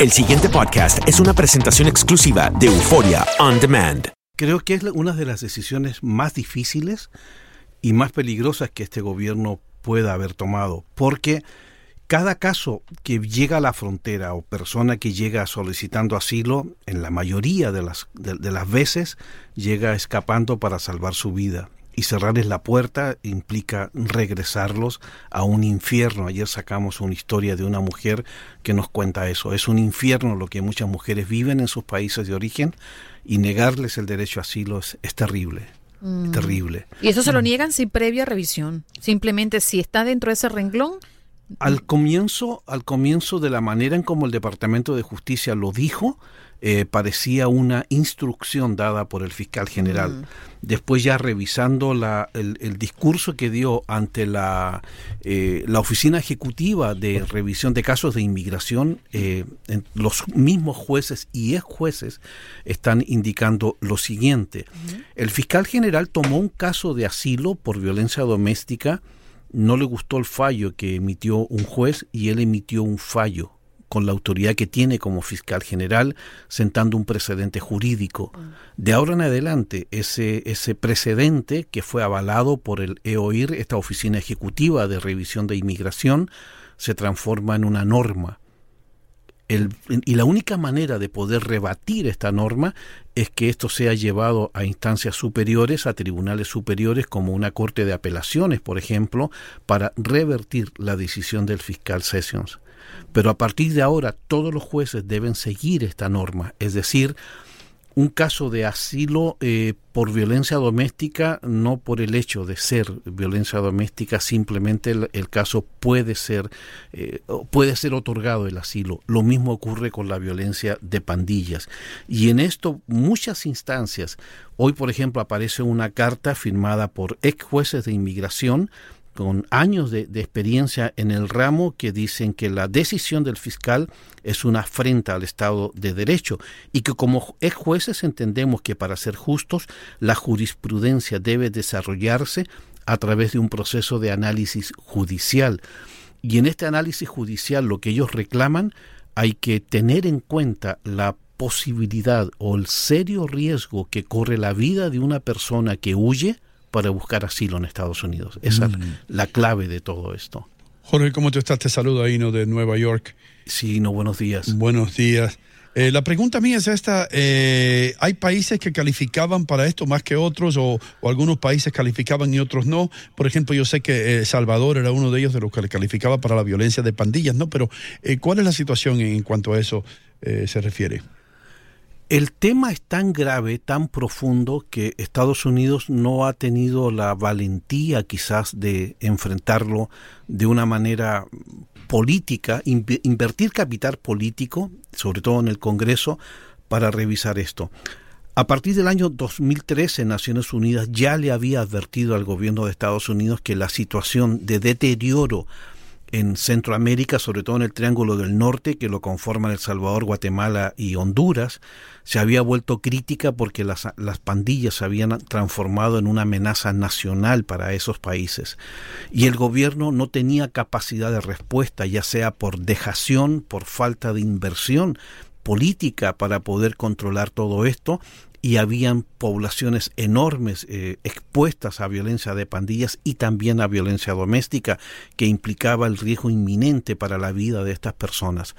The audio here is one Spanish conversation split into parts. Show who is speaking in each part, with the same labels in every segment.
Speaker 1: El siguiente podcast es una presentación exclusiva de Euforia On Demand.
Speaker 2: Creo que es una de las decisiones más difíciles y más peligrosas que este gobierno pueda haber tomado, porque cada caso que llega a la frontera o persona que llega solicitando asilo, en la mayoría de las, de, de las veces, llega escapando para salvar su vida y cerrarles la puerta implica regresarlos a un infierno. Ayer sacamos una historia de una mujer que nos cuenta eso. Es un infierno lo que muchas mujeres viven en sus países de origen y negarles el derecho a asilo es, es terrible.
Speaker 3: Mm.
Speaker 2: Terrible.
Speaker 3: Y eso se lo niegan sin previa revisión. Simplemente si está dentro de ese renglón.
Speaker 2: Al comienzo, al comienzo de la manera en como el Departamento de Justicia lo dijo, eh, parecía una instrucción dada por el fiscal general.
Speaker 3: Mm.
Speaker 2: Después ya revisando la, el, el, discurso que dio ante la, eh, la Oficina Ejecutiva de Revisión de Casos de Inmigración, eh, los mismos jueces y ex jueces están indicando lo siguiente. El fiscal general tomó un caso de asilo por violencia doméstica, no le gustó el fallo que emitió un juez y él emitió un fallo con la autoridad que tiene como fiscal general, sentando un precedente jurídico. De ahora en adelante, ese, ese precedente que fue avalado por el EOIR, esta oficina ejecutiva de revisión de inmigración, se transforma en una norma. El, y la única manera de poder rebatir esta norma es que esto sea llevado a instancias superiores, a tribunales superiores como una corte de apelaciones, por ejemplo, para revertir la decisión del fiscal Sessions. Pero a partir de ahora todos los jueces deben seguir esta norma, es decir, un caso de asilo eh, por violencia doméstica, no por el hecho de ser violencia doméstica, simplemente el, caso puede ser, eh, puede ser otorgado el asilo. Lo mismo ocurre con la violencia de pandillas. Y en esto muchas instancias, hoy por ejemplo aparece una carta firmada por ex jueces de inmigración, con años de, experiencia en el ramo que dicen que la decisión del fiscal es una afrenta al Estado de Derecho y que como ex jueces entendemos que para ser justos la jurisprudencia debe desarrollarse a través de un proceso de análisis judicial. Y en este análisis judicial lo que ellos reclaman hay que tener en cuenta la posibilidad o el serio riesgo que corre la vida de una persona que huye, para buscar asilo en Estados Unidos. Esa mm. es la clave de todo esto.
Speaker 4: Jorge, ¿cómo tú estás? Te saludo ahí, ¿no? De Nueva York.
Speaker 2: Sí, no, buenos días.
Speaker 4: Buenos días. Eh, la pregunta mía es esta, eh, ¿hay países que calificaban para esto más que otros o, o, algunos países calificaban y otros no? Por ejemplo, yo sé que eh, Salvador era uno de ellos de los que calificaba para la violencia de pandillas, ¿no? Pero eh, ¿cuál es la situación en, cuanto a eso se refiere?
Speaker 2: El tema es tan grave, tan profundo, que Estados Unidos no ha tenido la valentía quizás de enfrentarlo de una manera política, invertir capital político, sobre todo en el Congreso, para revisar esto. A partir del año 2013, Naciones Unidas ya le había advertido al gobierno de Estados Unidos que la situación de deterioro en Centroamérica, sobre todo en el Triángulo del Norte, que lo conforman El Salvador, Guatemala y Honduras, se había vuelto crítica porque las, las, pandillas se habían transformado en una amenaza nacional para esos países. Y el gobierno no tenía capacidad de respuesta, ya sea por dejación, por falta de inversión política para poder controlar todo esto, y habían poblaciones enormes eh, expuestas a violencia de pandillas y también a violencia doméstica que implicaba el riesgo inminente para la vida de estas personas.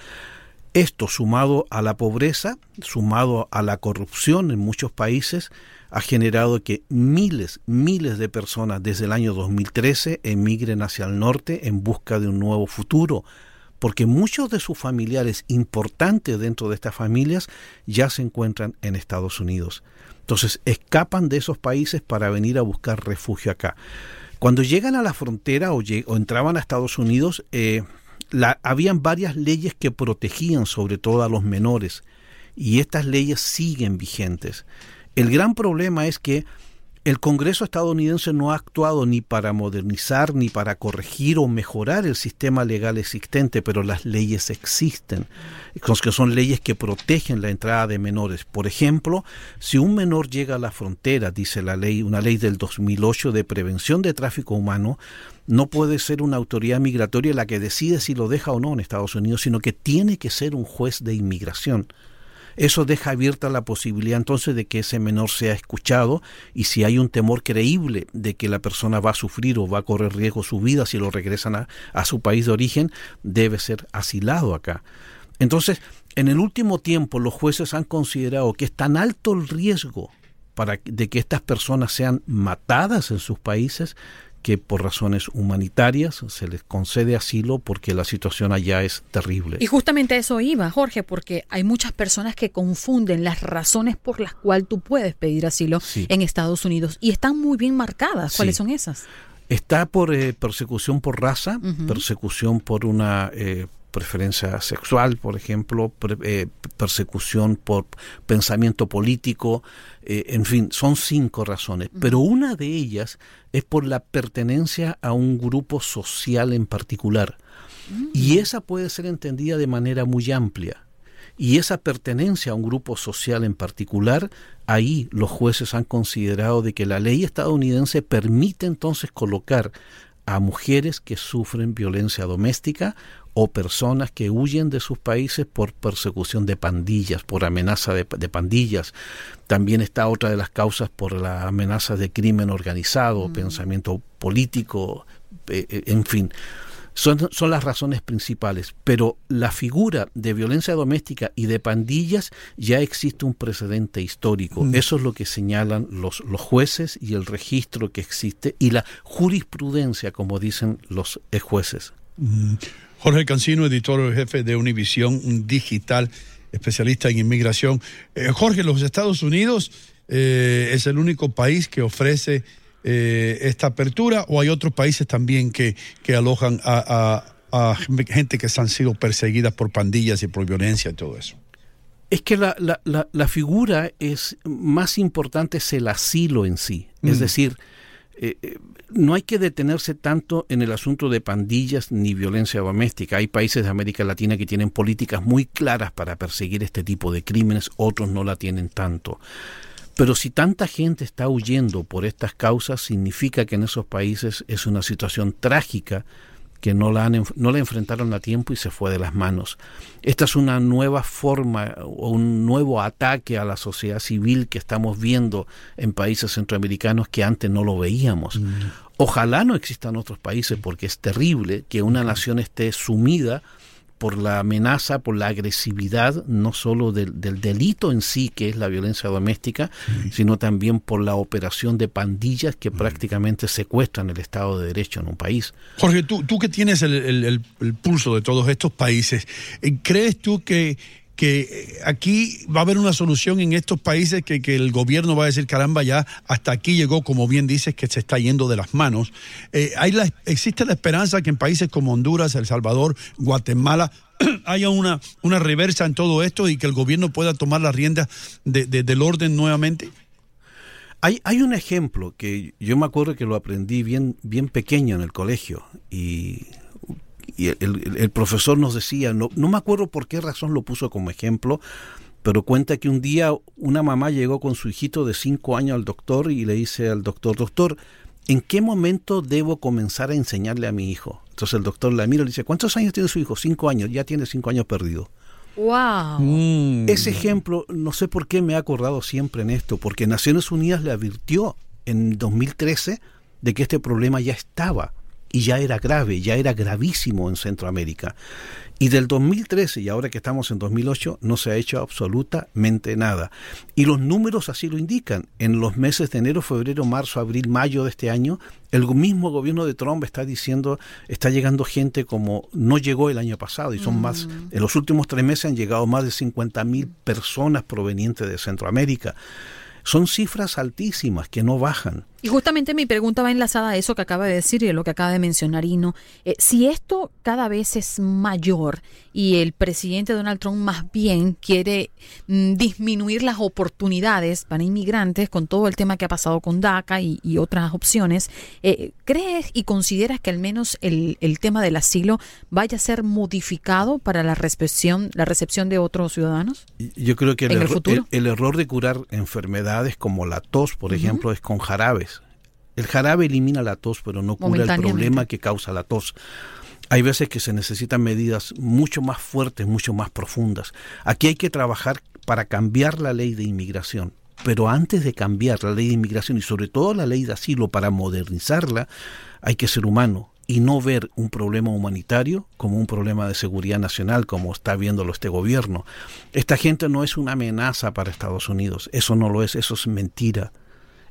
Speaker 2: Esto sumado a la pobreza, sumado a la corrupción en muchos países, ha generado que miles, miles de personas desde el año 2013 emigren hacia el norte en busca de un nuevo futuro, porque muchos de sus familiares importantes dentro de estas familias ya se encuentran en Estados Unidos. Entonces escapan de esos países para venir a buscar refugio acá. Cuando llegan a la frontera o, entraban a Estados Unidos, eh, habían varias leyes que protegían sobre todo a los menores y estas leyes siguen vigentes. El gran problema es que el Congreso estadounidense no ha actuado ni para modernizar, ni para corregir o mejorar el sistema legal existente, pero las leyes existen, que son leyes que protegen la entrada de menores. Por ejemplo, si un menor llega a la frontera, dice la ley, una ley del 2008 de prevención de tráfico humano, no puede ser una autoridad migratoria la que decide si lo deja o no en Estados Unidos, sino que tiene que ser un juez de inmigración. Eso deja abierta la posibilidad entonces de que ese menor sea escuchado y si hay un temor creíble de que la persona va a sufrir o va a correr riesgo su vida si lo regresan a, a su país de origen, debe ser asilado acá. Entonces, en el último tiempo los jueces han considerado que es tan alto el riesgo para de que estas personas sean matadas en sus países que por razones humanitarias se les concede asilo porque la situación allá es terrible.
Speaker 3: Y justamente eso iba, Jorge, porque hay muchas personas que confunden las razones por las cuales tú puedes pedir asilo en Estados Unidos y están muy bien marcadas. ¿Cuáles son esas?
Speaker 2: Está por eh, persecución por raza, persecución por una eh, preferencia sexual, por ejemplo, eh, persecución por pensamiento político, eh, en fin, son cinco razones, pero una de ellas es por la pertenencia a un grupo social en particular. Y esa puede ser entendida de manera muy amplia. Y esa pertenencia a un grupo social en particular, ahí los jueces han considerado de que la ley estadounidense permite entonces colocar a mujeres que sufren violencia doméstica o personas que huyen de sus países por persecución de pandillas, por amenaza de, pandillas. También está otra de las causas por la amenaza de crimen organizado, mm. pensamiento político, eh, eh, en fin. Son, son, las razones principales, pero la figura de violencia doméstica y de pandillas ya existe un precedente histórico. Mm. Eso es lo que señalan los, los jueces y el registro que existe y la jurisprudencia, como dicen los jueces.
Speaker 4: Mm. Jorge Cancino, editor jefe de Univisión Digital, especialista en inmigración. Eh, Jorge, los Estados Unidos eh, es el único país que ofrece eh, esta apertura o hay otros países también que, que alojan a, gente que han sido perseguidas por pandillas y por violencia y todo eso.
Speaker 2: Es que la, la, la, figura es más importante es el asilo en sí. Es mm. decir, eh, eh, no hay que detenerse tanto en el asunto de pandillas ni violencia doméstica. Hay países de América Latina que tienen políticas muy claras para perseguir este tipo de crímenes, otros no la tienen tanto. Pero si tanta gente está huyendo por estas causas, significa que en esos países es una situación trágica que no la, no la enfrentaron a tiempo y se fue de las manos. Esta es una nueva forma o un nuevo ataque a la sociedad civil que estamos viendo en países centroamericanos que antes no lo veíamos. Mm. Ojalá no existan otros países porque es terrible que una nación esté sumida por la amenaza, por la agresividad, no solo del, delito en sí, que es la violencia doméstica, sino también por la operación de pandillas que prácticamente secuestran el Estado de Derecho en un país.
Speaker 4: Jorge, tú, tú que tienes el, pulso de todos estos países, eh, ¿crees tú que que eh, aquí va a haber una solución en estos países que, el gobierno va a decir, caramba, ya hasta aquí llegó, como bien dices, que se está yendo de las manos. Eh, hay la, existe la esperanza que en países como Honduras, El Salvador, Guatemala, haya una, una reversa en todo esto y que el gobierno pueda tomar las riendas del orden nuevamente?
Speaker 2: Hay, hay un ejemplo que yo me acuerdo que lo aprendí bien, bien pequeño en el colegio y y el, profesor nos decía, no, no me acuerdo por qué razón lo puso como ejemplo, pero cuenta que un día una mamá llegó con su hijito de cinco años al doctor y le dice al doctor, doctor, ¿en qué momento debo comenzar a enseñarle a mi hijo? Entonces el doctor la mira y le dice, ¿cuántos años tiene su hijo? Cinco años, ya tiene cinco años perdido.
Speaker 3: Wow.
Speaker 2: Mm. Ese ejemplo, no sé por qué me he acordado siempre en esto, porque Naciones Unidas le advirtió en 2013 de que este problema ya estaba y ya era grave, ya era gravísimo en Centroamérica. Y del 2013 y ahora que estamos en 2008 no se ha hecho absolutamente nada. Y los números así lo indican. En los meses de enero, febrero, marzo, abril, mayo de este año, el mismo gobierno de Trump está diciendo, está llegando gente como no llegó el año pasado y son más, mm. en los últimos tres meses han llegado más de 50 mil personas provenientes de Centroamérica. Son cifras altísimas que no bajan.
Speaker 3: Y justamente mi pregunta va enlazada a eso que acaba de decir y a lo que acaba de mencionar Ino. Eh, si esto cada vez es mayor y el presidente Donald Trump más bien quiere mm, disminuir las oportunidades para inmigrantes con todo el tema que ha pasado con DACA y, otras opciones, eh, ¿crees y consideras que al menos el, tema del asilo vaya a ser modificado para la recepción, la recepción de otros ciudadanos?
Speaker 2: Yo creo que el, el, error de curar enfermedades como la tos, por ejemplo, es con jarabes el jarabe elimina la tos, pero no cura el problema que causa la tos. Hay veces que se necesitan medidas mucho más fuertes, mucho más profundas. Aquí hay que trabajar para cambiar la ley de inmigración. Pero antes de cambiar la ley de inmigración y sobre todo la ley de asilo para modernizarla, hay que ser humano y no ver un problema humanitario como un problema de seguridad nacional, como está viéndolo este gobierno. Esta gente no es una amenaza para Estados Unidos, eso no lo es, eso es mentira.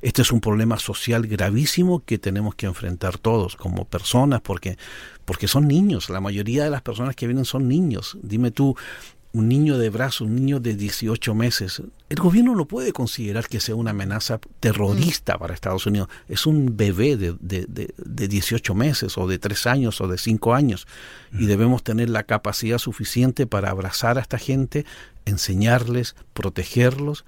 Speaker 2: Este es un problema social gravísimo que tenemos que enfrentar todos como personas, porque, porque son niños. La mayoría de las personas que vienen son niños. Dime tú, un niño de brazo, un niño de 18 meses, el gobierno no puede considerar que sea una amenaza terrorista para Estados Unidos. Es un bebé de, de, de, de 18 meses o de 3 años o de 5 años y debemos tener la capacidad suficiente para abrazar a esta gente, enseñarles, protegerlos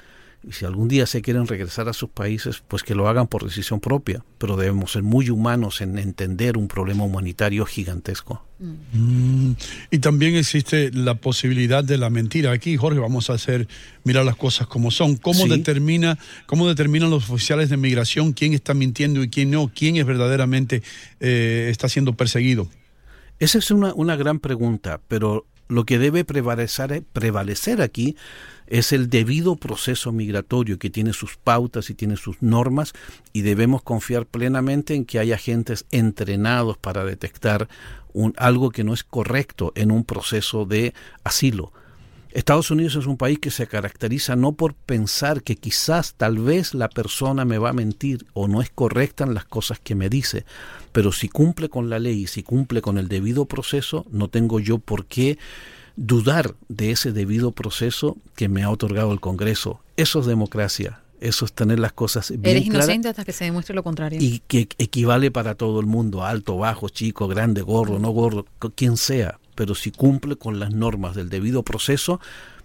Speaker 2: y si algún día se quieren regresar a sus países, pues que lo hagan por decisión propia, pero debemos ser muy humanos en entender un problema humanitario gigantesco.
Speaker 4: Mm, y también existe la posibilidad de la mentira. Aquí, Jorge, vamos a hacer mirar las cosas como son. ¿Cómo determina, cómo determinan los oficiales de migración quién está mintiendo y quién no? ¿Quién es verdaderamente eh, está siendo perseguido?
Speaker 2: Esa es una, una gran pregunta, pero lo que debe prevalecer, prevalecer aquí es el debido proceso migratorio que tiene sus pautas y tiene sus normas y debemos confiar plenamente en que hay agentes entrenados para detectar un, algo que no es correcto en un proceso de asilo. Estados Unidos es un país que se caracteriza no por pensar que quizás tal vez la persona me va a mentir o no es correcta en las cosas que me dice, pero si cumple con la ley y si cumple con el debido proceso, no tengo yo por qué dudar de ese debido proceso que me ha otorgado el Congreso. Eso es democracia. Eso es tener las cosas bien
Speaker 3: Eres inocente hasta que se demuestre lo contrario.
Speaker 2: Y que equivale para todo el mundo, alto, bajo, chico, grande, gordo, no gordo, quien sea. Pero si cumple con las normas del debido proceso,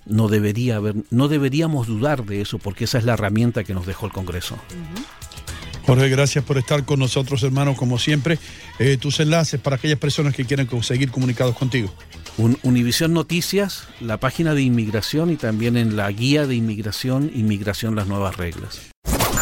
Speaker 2: no debería haber, no deberíamos dudar de eso, porque esa es la herramienta que nos dejó el Congreso.
Speaker 4: Jorge, gracias por estar con nosotros, hermano, como siempre. Eh, tus enlaces para aquellas personas que quieran seguir comunicados contigo.
Speaker 2: Univisión Noticias, la página de inmigración y también en la guía de inmigración, Inmigración las nuevas reglas.